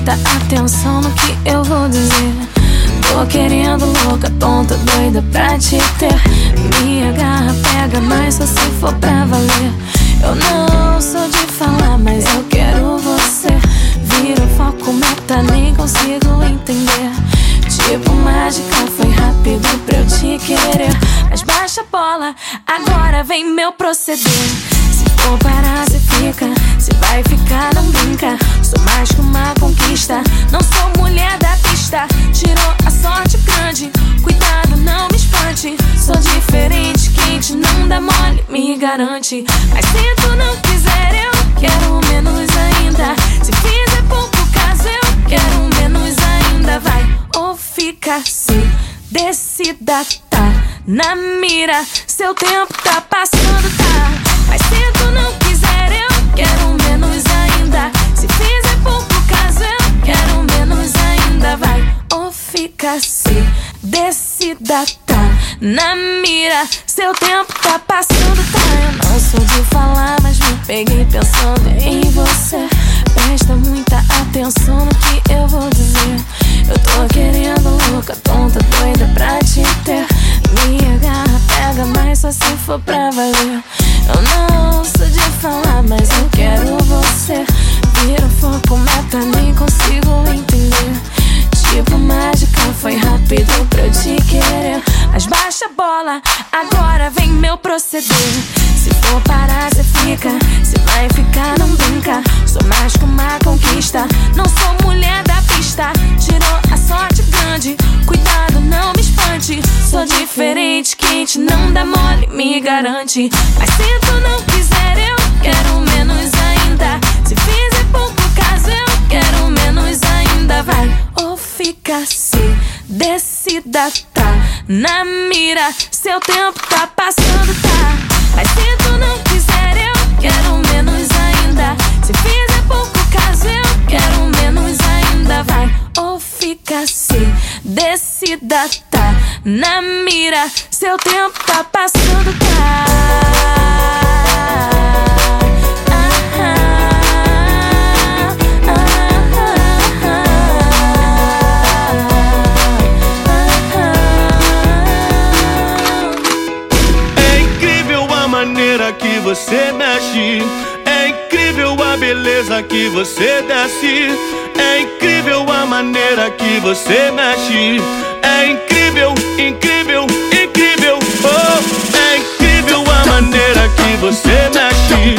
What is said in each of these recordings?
muita atenção no que eu vou dizer. Tô querendo louca, tonta, doida pra te ter. Minha garra pega, mas só se for pra valer. Eu não sou de falar, mas eu quero você. Vira foco, meta, nem consigo entender. Tipo mágica, foi rápido pra eu te querer. Mas baixa a bola, agora vem meu proceder. Se for parar, se fica. Se vai ficar, não brinca. Sou mais que uma conquista. Não sou mulher da pista. Tirou a sorte grande. Cuidado, não me espante. Sou diferente, quente, não dá mole, me garante. Mas se tu não quiser, eu quero menos ainda. Se fizer pouco caso, eu quero menos ainda. Vai ou fica se decida, tá na mira. Seu tempo tá passando, tá. Mas se tu não quiser, eu quero fica se decida, tá na mira. Seu tempo tá passando, tá? Eu não sou de falar, mas me peguei pensando em você. Presta muita atenção no que eu vou dizer. Eu tô querendo louca, tonta, doida pra te ter. Minha garra pega, mas só se for pra valer. Eu não sou de falar, mas eu quero você. Vira foco, meta, nem consigo entender. Tipo mágica, foi rápido pra eu te querer. Mas baixa a bola, agora vem meu proceder. Se for parar, cê fica. Se vai ficar, não brinca. Sou mais que uma conquista. Não sou mulher da pista. Tirou a sorte grande. Cuidado, não me espante. Sou diferente, quente, não dá mole, me garante. Mas se tu não quiser, eu quero menos ainda. Se fizer pouco caso, eu quero menos ainda. Vai ou fica se decida, tá na mira. Seu tempo tá passando, tá. Mas se tu não quiser, eu quero menos ainda. Se fizer pouco caso, eu quero menos ainda. Vai ou fica se decida, tá na mira. Seu tempo tá passando, tá. Você mexe. É incrível a beleza que você desce. É incrível a maneira que você mexe. É incrível, incrível, incrível. Oh, é incrível a maneira que você mexe.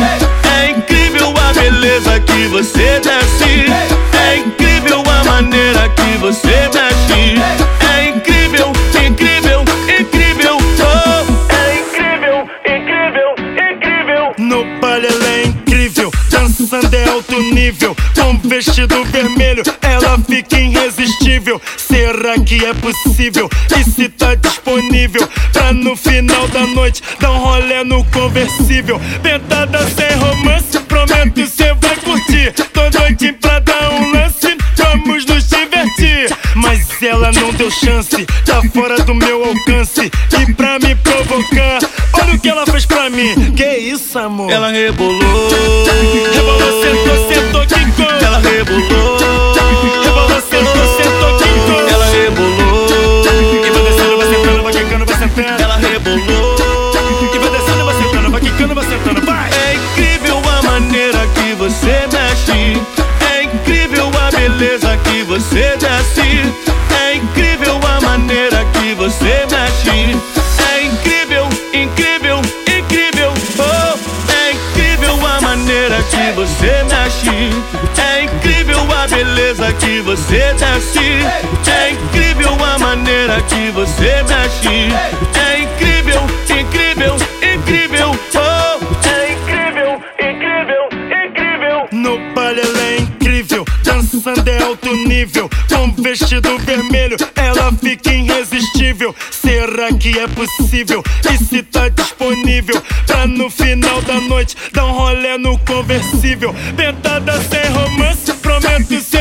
É incrível a beleza que você desce. É incrível a maneira que você mexe. Dançando é alto nível. Com vestido vermelho, ela fica irresistível. Será que é possível? E se tá disponível pra no final da noite dar um rolê no conversível? Pentada sem romance, prometo cê vai curtir. Tô doidinho pra Mas ela não deu chance, tá fora do meu alcance. E pra me provocar, olha o que ela fez pra mim. Que isso, amor? Ela rebolou. Rebolou, sentou, sentou, quicou. Ela rebolou. Rebolou, sentou, sentou, quicou. Ela rebolou. E vai descendo, vai sentando, vai quicando, vai sentando. Ela rebolou. E vai descendo, vai sentando, vai quicando, vai sentando, vai. É incrível a maneira que você mexe. É incrível a beleza que você desce. Você desce. É incrível a maneira que você mexe. É incrível, incrível, incrível. Oh, é incrível, incrível, incrível. No baile ela é incrível, dançando é alto nível. Com vestido vermelho, ela fica irresistível. Será que é possível? E se tá disponível pra no final da noite dar um rolê no conversível? Pentada sem romance, prometo cê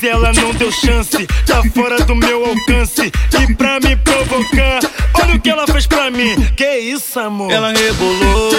Mas ela não deu chance, tá fora do meu alcance. E pra me provocar, olha o que ela fez pra mim. Que isso, amor? Ela rebolou.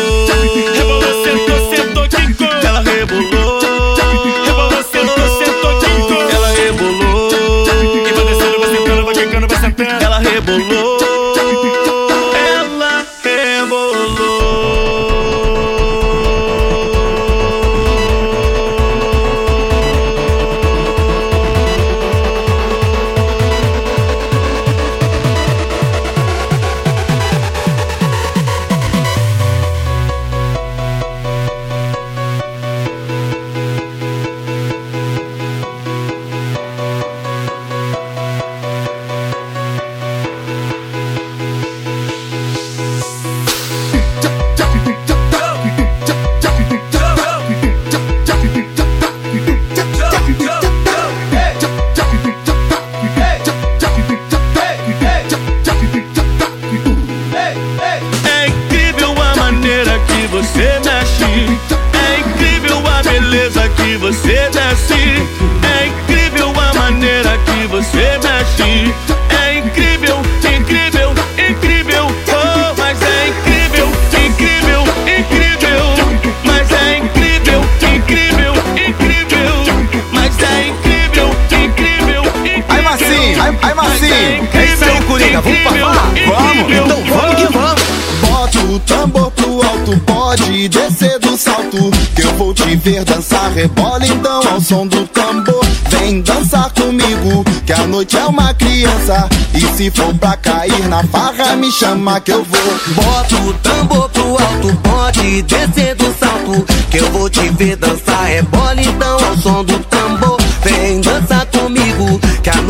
Te ver dançar, rebola então ao som do tambor. Vem dançar comigo, que a noite é uma criança. E se for pra cair na farra, me chama que eu vou. Bota o tambor pro alto, pode descer do salto. Que eu vou te ver dançar, rebola então ao som do tambor. Vem dançar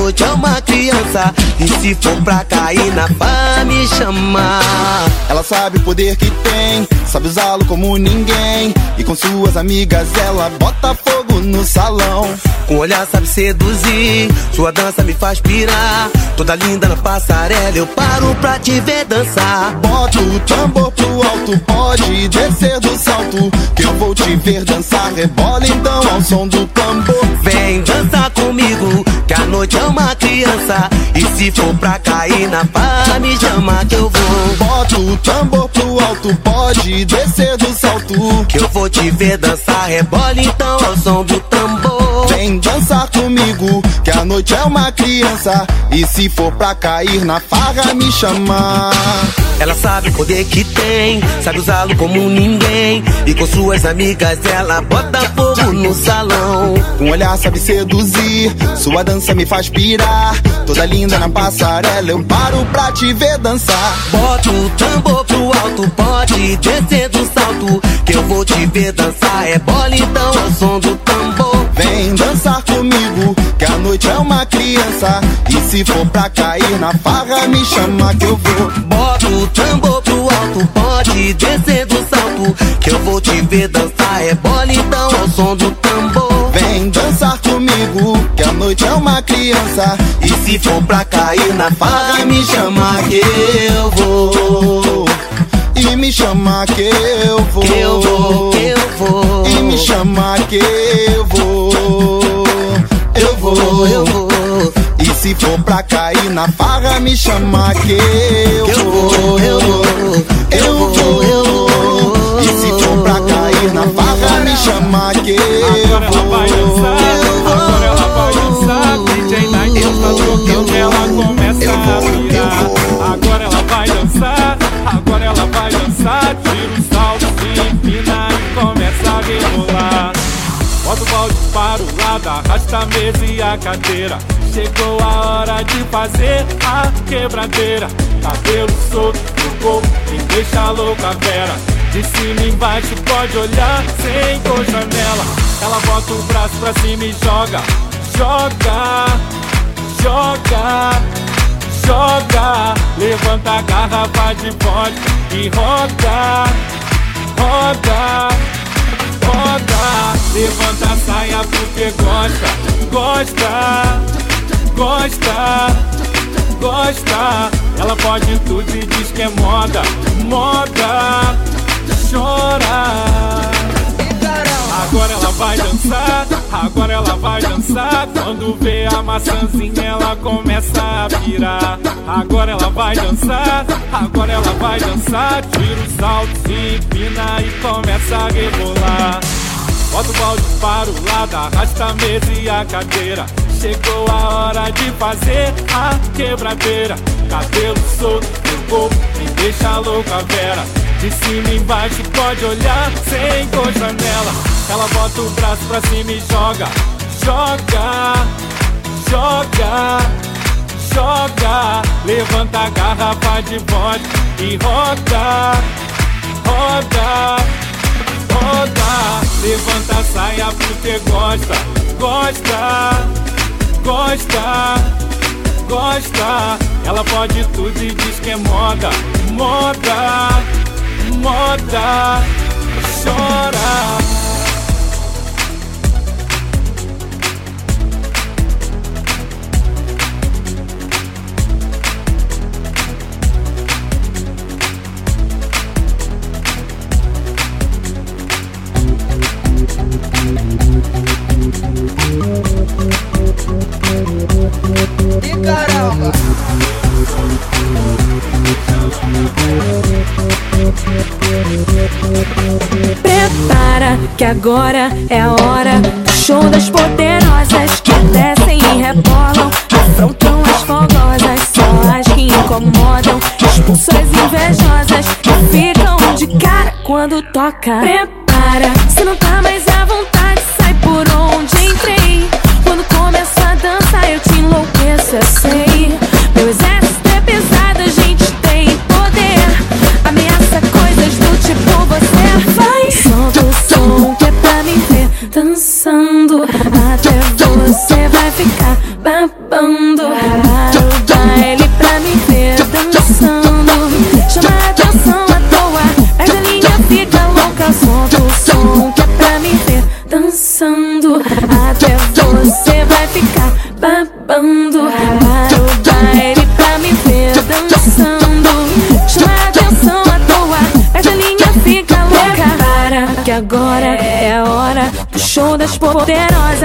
noite é uma criança. E se for pra cair na farra, me chama. Ela sabe o poder que tem, sabe usá-lo como ninguém. E com suas amigas ela bota fogo no salão. Com olhar sabe seduzir, sua dança me faz pirar. Toda linda na passarela, eu paro pra te ver dançar. Bota o tambor pro alto, pode descer do salto. Que eu vou te ver dançar, rebola então ao som do tambor. Vem dançar comigo, que a noite é uma criança. E se for pra cair na farra, me chama que eu vou. Bota o tambor pro alto, pode descer do salto. Que eu vou te ver dançar, rebola então ao som do tambor. Vem dançar comigo, que a noite é uma criança. E se for pra cair na farra, me chama. Ela sabe o poder que tem, sabe usá-lo como ninguém. E com suas amigas ela bota fogo no salão. Com olhar sabe seduzir, sua dança me faz pirar. Toda linda na passarela, eu paro pra te ver dançar. Bota o tambor pro alto, pode descer do salto. Que eu vou te ver dançar, é bola então ao som do tambor. Vem dançar comigo, que a noite é uma criança. E se for pra cair na farra, me chama que eu vou. Bota o tambor pro alto, pode descer do salto. Que eu vou te ver dançar, é bola então ao som do tambor. Noite é uma criança. E se for pra cair na farra, me chama que eu vou. E me chama que eu vou. Que eu vou, que eu vou. E me chama que eu vou. Eu vou, eu vou. E se for pra cair na farra, me chama que eu Que eu vou, eu vou. Eu vou, eu vou. E se for pra cair na farra, me chama que eu Agora a cadeira. Chegou a hora de fazer a quebradeira. Cabelo solto no corpo, e deixa a louca vera. De cima embaixo pode olhar sem cor janela. Ela bota o braço pra cima e joga, joga, joga, joga. Levanta a garrafa de vodka e roda roda, levanta a saia porque gosta, gosta, gosta, gosta. Ela pode tudo e diz que é moda, moda, chora. Agora ela vai dançar, agora ela vai dançar. Quando vê a maçãzinha, ela começa a virar. Agora ela vai dançar, agora ela vai dançar. Tira o salto, se empina e começa a rebolar. Bota o balde para o lado, arrasta a mesa e a cadeira. Chegou a hora de fazer a quebradeira. Cabelo solto no corpo, me deixa louca vera. De cima embaixo pode olhar sem cor janela. Ela bota o braço pra cima e joga, joga, joga, joga. Levanta a garrafa de vodka e roda, roda, roda. Levanta a saia porque gosta, gosta, gosta, gosta. Ela pode tudo e diz que é moda, moda, moda. Chora. Prepara que agora é a hora. Do show das poderosas que descem e rebolam, afrontam as fogosas, só as que incomodam, expulsam as invejosas que ficam de cara quando toca. Prepara, se não tá mais à vontade, sai por onde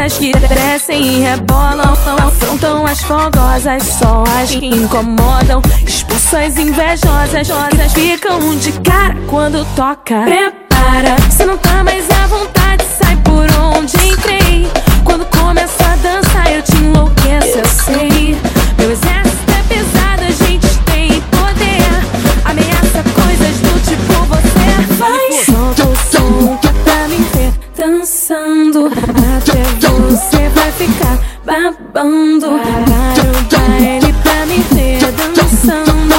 poderosas que descem e rebolam, afrontam as fogosas, só as que incomodam, expulsam as invejosas, rosas ficam de cara quando toca. Prepara, se não tá mais à vontade, sai por onde entrei. Quando começa a dança, eu te enlouqueço, eu sei. Meu exército é pesado, a gente tem poder. Ameaça coisas do tipo você vai. Solta o som babando. Para o baile pra me ver dançando.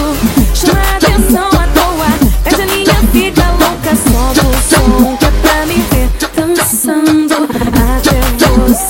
Chama atenção à toa, mas a linha fica louca. Solta o som que é pra me ver dançando. Até você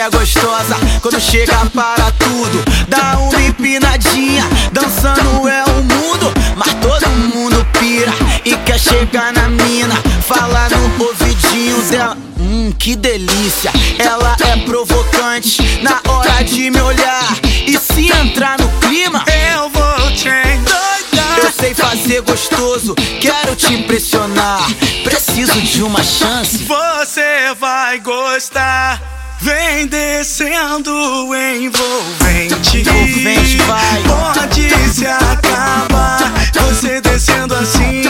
que é gostosa quando chega para tudo. Dá uma empinadinha, dançando é o mundo. Mas todo mundo pira e quer chegar na mina. Fala no ouvidinho dela, hum, que delícia. Ela é provocante na hora de me olhar. E se entrar no clima, Eu vou te endoidar. eu sei fazer gostoso, quero te impressionar. Preciso de uma chance. Você vai gostar. Vem descendo envolvente. Envolvente, vai. Pode se acabar. Você descendo assim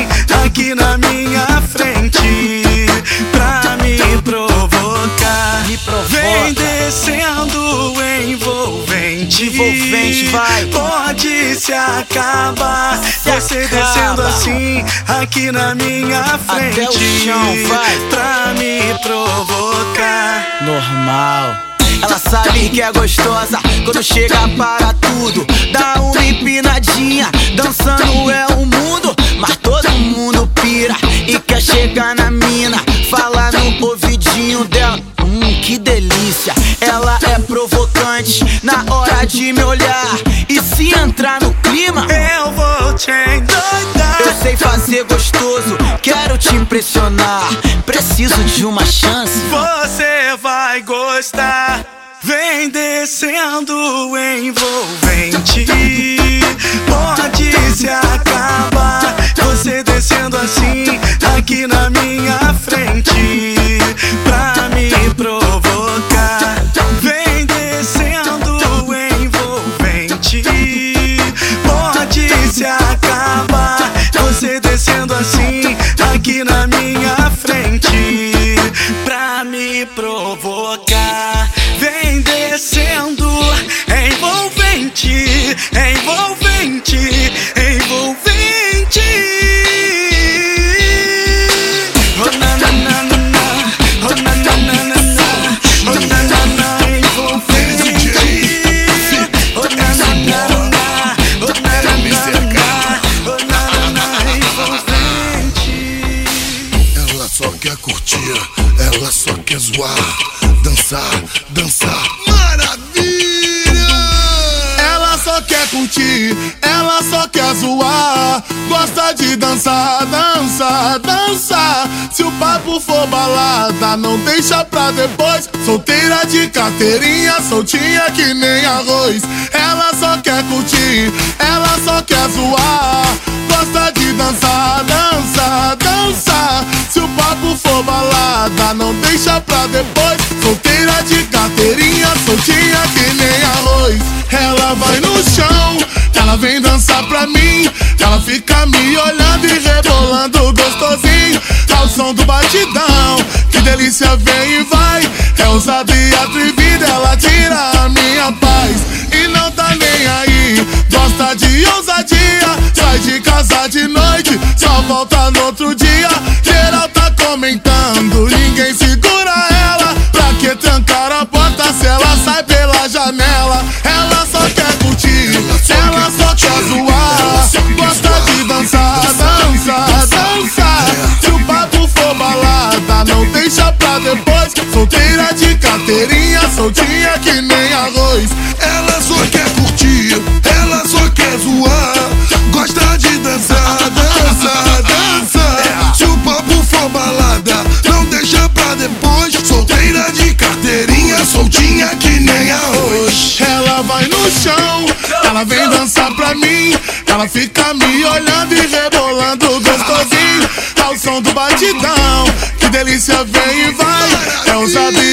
aqui na minha frente. Pra me provocar. Me provoca. Vem descendo envolvente. Envolvente, vai. Pode se acabar. Você acaba. descendo assim aqui na minha frente. Até o chão, vai. Pra me provocar. normal. Ela sabe que é gostosa quando chega para tudo. Dá uma empinadinha, dançando é o mundo. Mas todo mundo pira e quer chegar na mina. Fala no ouvidinho dela, hum, que delícia. Ela é provocante na hora de me olhar. E se entrar no clima, Eu vou te endoidar. Fazer gostoso, quero te impressionar. Preciso de uma chance. Você vai gostar. Vem descendo envolvente. Pode se acabar. Você descendo assim aqui na minha frente. Pra me provocar. se acaba. Você descendo assim, tá aqui na minha papo for balada, não deixa pra depois. Solteira de carteirinha, soltinha que nem arroz. Ela só quer curtir, ela só quer zoar. Gosta de dançar, dançar, dançar. Se o papo for balada, não deixa pra depois. Solteira de carteirinha, soltinha que nem arroz. Ela vai no chão, ela vem dançar pra mim. Ela fica me olhando e som do batidão, que delícia vem e vai. É ousada e soltinha que nem arroz. Ela só quer curtir, ela só quer zoar. Gosta de dançar, dançar, dançar. Se o papo for balada, não deixa pra depois. Solteira de carteirinha, soltinha que nem arroz. Ela vai no chão, ela vem dançar pra mim. Ela fica me olhando e rebolando gostosinho. Ao som do batidão, que delícia vem e vai. É e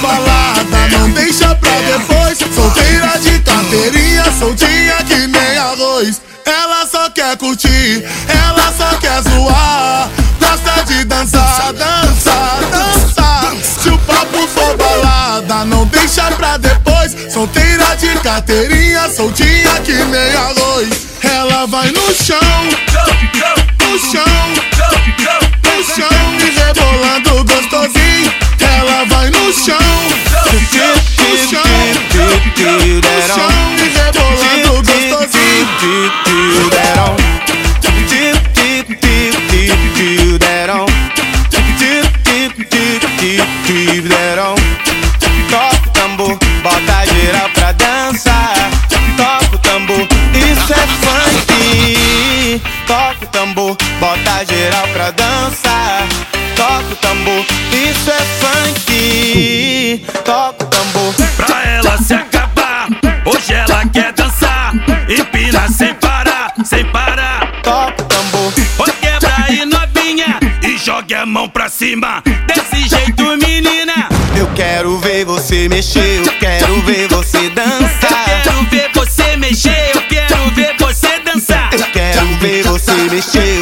balada, não deixa pra depois. Solteira de carteirinha, soltinha que nem arroz. Ela só quer curtir, ela só quer zoar. Gosta de dançar, dançar, dançar. Se o papo for balada, não deixa pra depois. Solteira de carteirinha, soltinha que nem arroz. Ela vai no chão, bota geral pra dançar. Toca o tambor, isso é funk. Toca o tambor. Pra ela se acabar, hoje ela quer dançar. Empina sem parar, sem parar. Toca o tambor. Oi, quebra aí novinha e jogue a mão pra cima. Desse jeito, menina. Eu quero ver você mexer, eu quero ver você dançar. Eu quero ver você mexer, eu quero ver você dançar. Eu quero ver você mexer,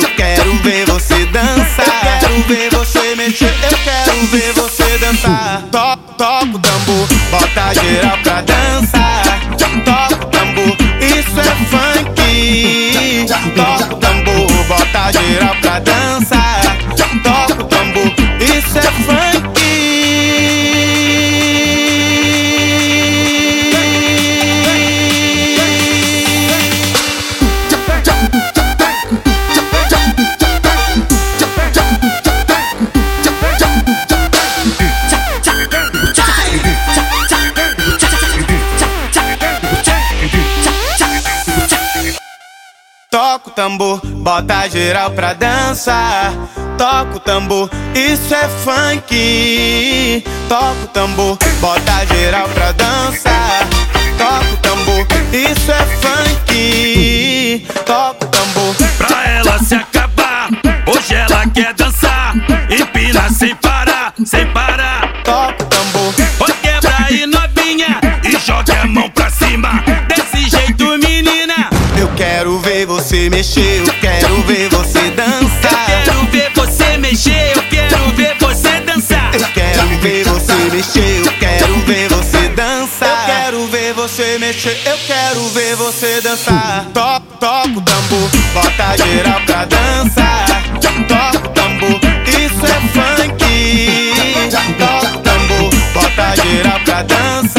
geral pra dançar. Toca o tambor, isso é funk. Toca o tambor, bota geral pra dançar. Bota geral pra dançar. Toca o tambor, isso é funk. toca o tambor, bota geral pra dançar. Toca o tambor, isso é funk. Toca o tambor, pra ela se acabar. Hoje ela quer dançar, quero ver você mexer, eu quero ver você Eu dançar. quero ver você mexer, eu quero ver você dançar. Eu quero ver você mexer, eu quero ver você dançar. Eu quero ver você mexer, eu quero ver você dançar. Toca, toca o tambor, bota geral pra dançar. Toca o tambor, isso é funk. Toca o tambor, bota geral pra dançar.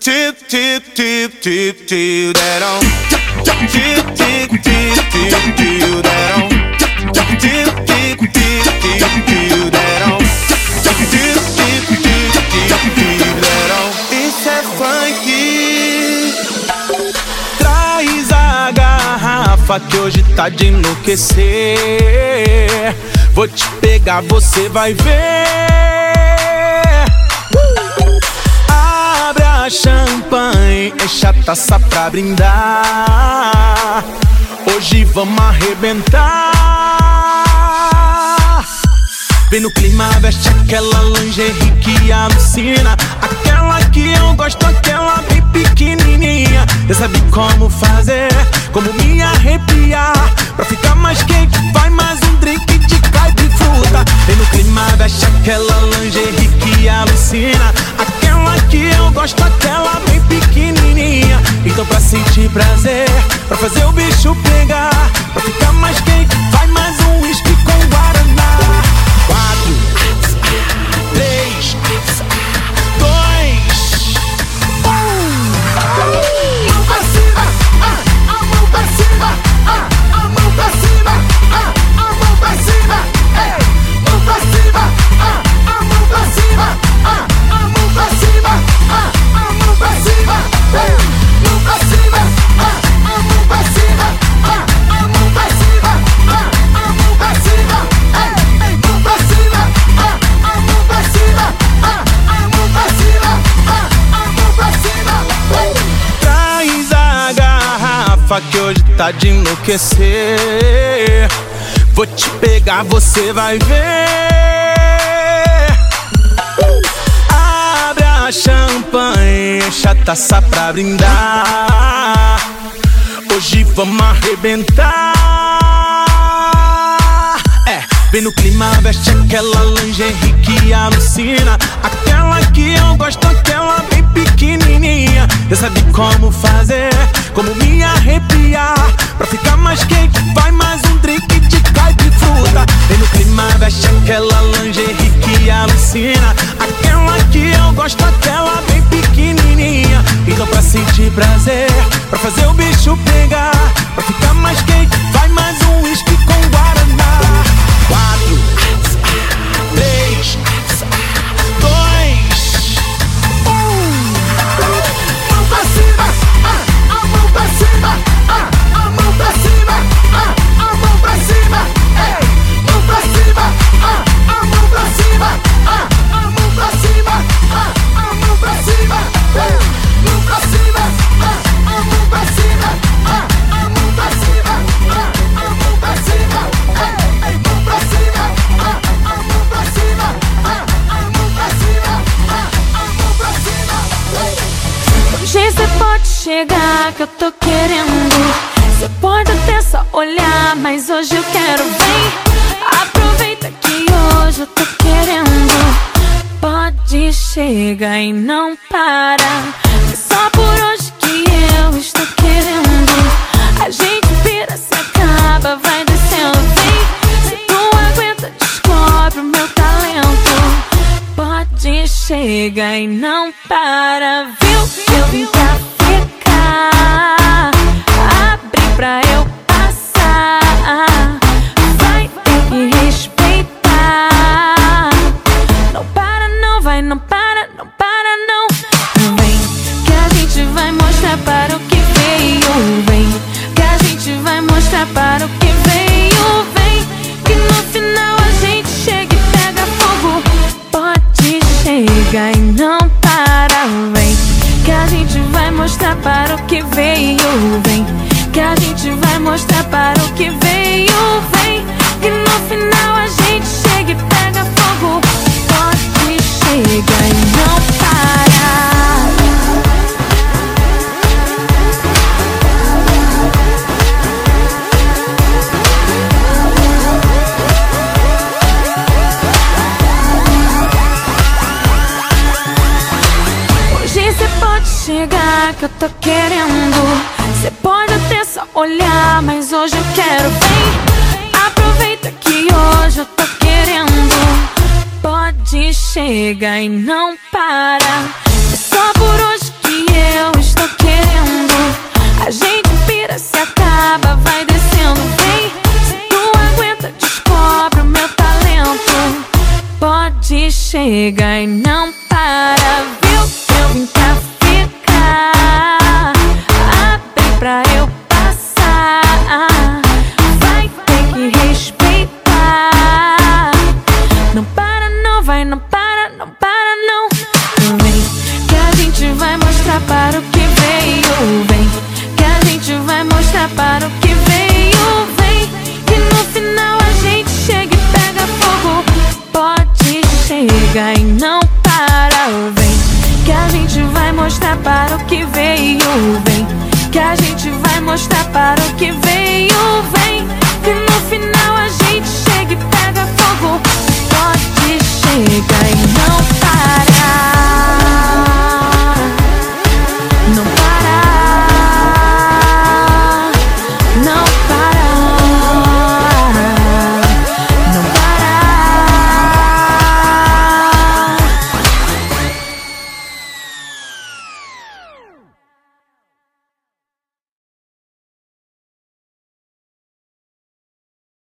Tip tip tip tip tip that on. Tip tip tip tip tip that on. Tip tip tip tip tip that on. Tip tip tip tip tip that on. Isso é funk. Traz a garrafa que hoje tá de enlouquecer. Vou te pegar, você vai ver. Champanhe, enche a taça pra brindar. Hoje vamos arrebentar. Vem no clima, veste aquela lingerie que alucina. Aquela que eu gosto, aquela bem pequenininha. Já sabe como fazer, como me arrepiar. Pra ficar mais quente, vai mais um drink de caipifruta Vem no clima, veste aquela lingerie que alucina tá de enlouquecer. Vou te pegar, você vai ver. Abre a champanhe, enche a taça pra brindar. Hoje vamos arrebentar. É, vem no clima, veste aquela lingerie que alucina. Aquela que eu gosto, aquela Já sabe como fazer, como me arrepiar. Pra ficar mais quente, vai mais um drink de caipifruta. Vem no clima, veste aquela lingerie que alucina. Aquela que eu gosto, aquela bem pequenininha. Então pra sentir prazer, pra fazer o bicho pegar. Pra ficar mais quente, chega e não para. Viu? Eu vim pra ficar. Abre pra eu passar. Vai ter que respeitar. Não para, não vai, não para, não para, não. Vem, que a gente vai mostrar para o que veio. Vem, que a gente vai mostrar para o que veio. Chegar e não para. Vem, que a gente vai mostrar para o que veio. Vem, que a gente vai mostrar para o que veio. Vem, que no final a gente chega e pega fogo. Pode chegar e que eu tô querendo. Cê pode até só olhar, mas hoje eu quero. Vem, aproveita que hoje eu tô querendo. Pode chegar e não para. É só por hoje que eu estou querendo. A gente pira, se acaba, vai descendo. Vem, se tu aguenta, descobre o meu talento. Pode chegar e não Que a gente vai mostrar para o que veio. Vem, que a gente vai mostrar para o que veio. Vem, que no final a gente chega e pega fogo. Pode chegar e não para. Vem, que a gente vai mostrar para o que veio. Vem, que a gente vai mostrar para o que veio. Vem, que no final a gente chega e pega fogo pode chega e não parar.